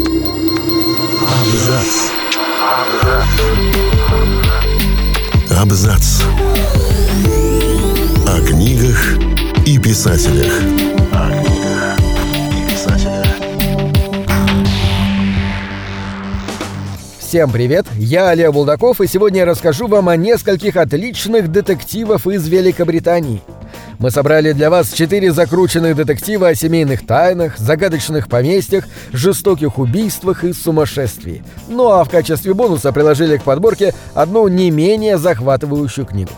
Абзац. Абзац. О книгах и писателях. О книгах и писателях. Всем привет, я Олег Булдаков, и сегодня я расскажу вам о нескольких отличных детективов из Великобритании. Мы собрали для вас четыре закрученных детектива о семейных тайнах, загадочных поместьях, жестоких убийствах и сумасшествии. Ну а в качестве бонуса приложили к подборке одну не менее захватывающую книгу.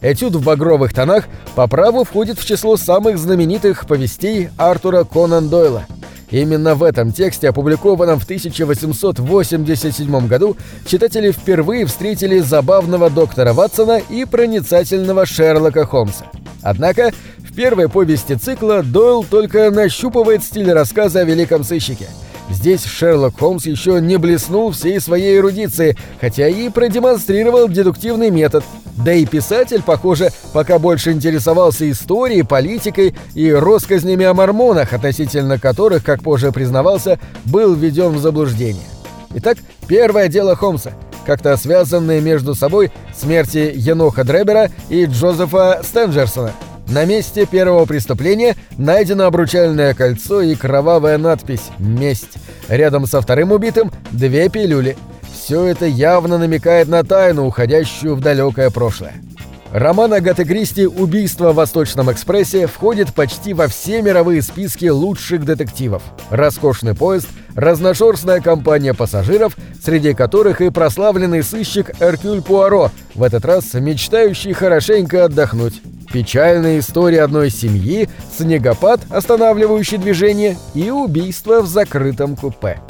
Этюд в багровых тонах по праву входит в число самых знаменитых повестей Артура Конан Дойла – Именно в этом тексте, опубликованном в 1887 году, читатели впервые встретили забавного доктора Ватсона и проницательного Шерлока Холмса. Однако, в первой повести цикла Дойл только нащупывает стиль рассказа о великом сыщике – Здесь Шерлок Холмс еще не блеснул всей своей эрудицией, хотя и продемонстрировал дедуктивный метод. Да и писатель, похоже, пока больше интересовался историей, политикой и россказнями о мормонах, относительно которых, как позже признавался, был введен в заблуждение. Итак, первое дело Холмса, как-то связанное между собой смерти Еноха Дребера и Джозефа Стенджерсона – на месте первого преступления найдено обручальное кольцо и кровавая надпись «Месть». Рядом со вторым убитым две пилюли. Все это явно намекает на тайну, уходящую в далекое прошлое. Роман Агаты Кристи «Убийство в Восточном экспрессе» входит почти во все мировые списки лучших детективов. Роскошный поезд, разношерстная компания пассажиров, среди которых и прославленный сыщик Эркюль Пуаро, в этот раз мечтающий хорошенько отдохнуть. Печальная история одной семьи, снегопад, останавливающий движение, и убийство в закрытом купе.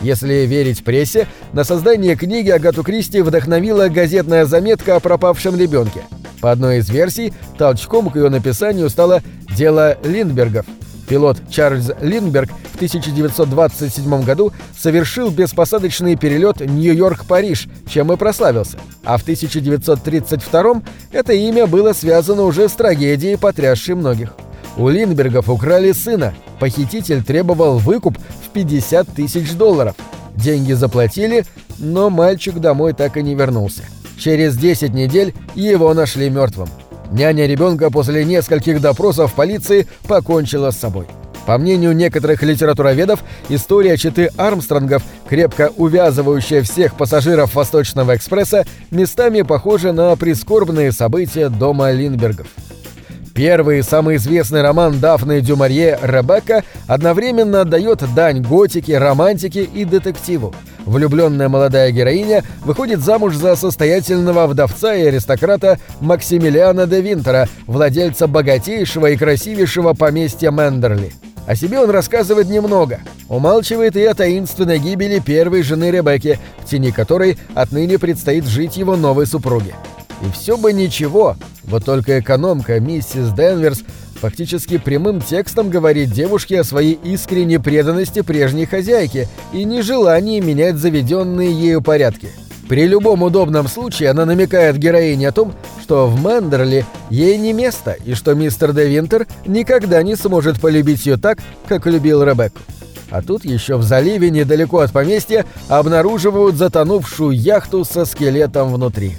Если верить прессе, на создание книги Агату Кристи вдохновила газетная заметка о пропавшем ребенке. По одной из версий, толчком к ее написанию стало «Дело Линдбергов», Пилот Чарльз Линдберг в 1927 году совершил беспосадочный перелет Нью-Йорк-Париж, чем и прославился. А в 1932 это имя было связано уже с трагедией, потрясшей многих. У Линдбергов украли сына. Похититель требовал выкуп в 50 тысяч долларов. Деньги заплатили, но мальчик домой так и не вернулся. Через 10 недель его нашли мертвым. Няня ребенка после нескольких допросов полиции покончила с собой. По мнению некоторых литературоведов, история читы Армстронгов, крепко увязывающая всех пассажиров Восточного экспресса, местами похожа на прискорбные события дома Линдбергов. Первый и самый известный роман Дафны Дюмарье «Ребекка» одновременно отдает дань готике, романтике и детективу. Влюбленная молодая героиня выходит замуж за состоятельного вдовца и аристократа Максимилиана де Винтера, владельца богатейшего и красивейшего поместья Мендерли. О себе он рассказывает немного. Умалчивает и о таинственной гибели первой жены Ребекки, в тени которой отныне предстоит жить его новой супруге. И все бы ничего, вот только экономка миссис Денверс фактически прямым текстом говорит девушке о своей искренней преданности прежней хозяйке и нежелании менять заведенные ею порядки. При любом удобном случае она намекает героине о том, что в Мендерли ей не место и что мистер Де Винтер никогда не сможет полюбить ее так, как любил Ребекку. А тут еще в заливе недалеко от поместья обнаруживают затонувшую яхту со скелетом внутри.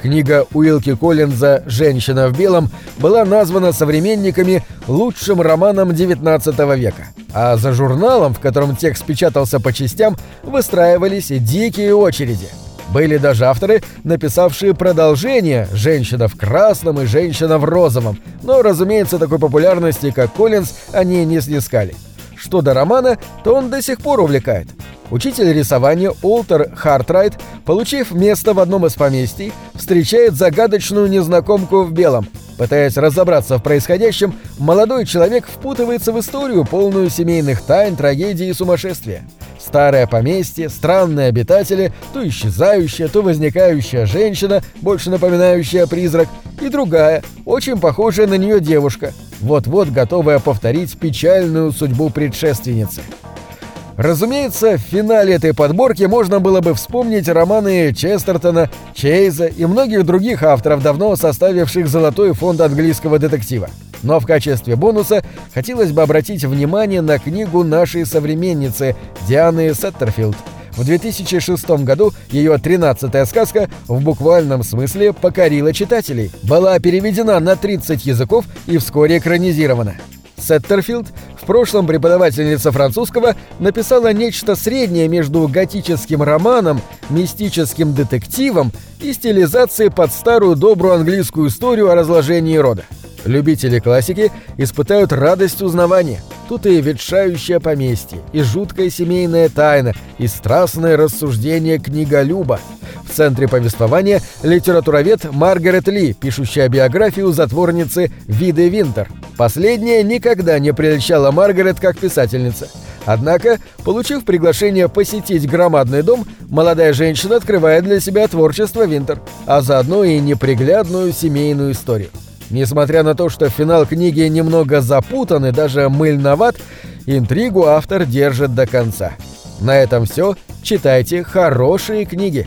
Книга Уилки Коллинза «Женщина в белом» была названа современниками лучшим романом XIX века, а за журналом, в котором текст печатался по частям, выстраивались дикие очереди. Были даже авторы, написавшие продолжение «Женщина в красном» и «Женщина в розовом», но, разумеется, такой популярности, как Коллинз, они не снискали. Что до романа, то он до сих пор увлекает – Учитель рисования Олтер Хартрайт, получив место в одном из поместий, встречает загадочную незнакомку в белом. Пытаясь разобраться в происходящем, молодой человек впутывается в историю, полную семейных тайн, трагедий и сумасшествия. Старое поместье, странные обитатели, то исчезающая, то возникающая женщина, больше напоминающая призрак, и другая, очень похожая на нее девушка, вот-вот готовая повторить печальную судьбу предшественницы. Разумеется, в финале этой подборки можно было бы вспомнить романы Честертона, Чейза и многих других авторов, давно составивших золотой фонд английского детектива. Но в качестве бонуса хотелось бы обратить внимание на книгу нашей современницы Дианы Сеттерфилд. В 2006 году ее тринадцатая сказка в буквальном смысле покорила читателей, была переведена на 30 языков и вскоре экранизирована. Сеттерфилд, прошлом преподавательница французского, написала нечто среднее между готическим романом, мистическим детективом и стилизацией под старую добрую английскую историю о разложении рода. Любители классики испытают радость узнавания. Тут и ветшающее поместье, и жуткая семейная тайна, и страстное рассуждение книголюба. В центре повествования литературовед Маргарет Ли, пишущая биографию затворницы Виды Винтер. Последняя никогда не прельщала Маргарет как писательница. Однако, получив приглашение посетить громадный дом, молодая женщина открывает для себя творчество Винтер, а заодно и неприглядную семейную историю. Несмотря на то, что финал книги немного запутан и даже мыльноват, интригу автор держит до конца. На этом все. Читайте хорошие книги.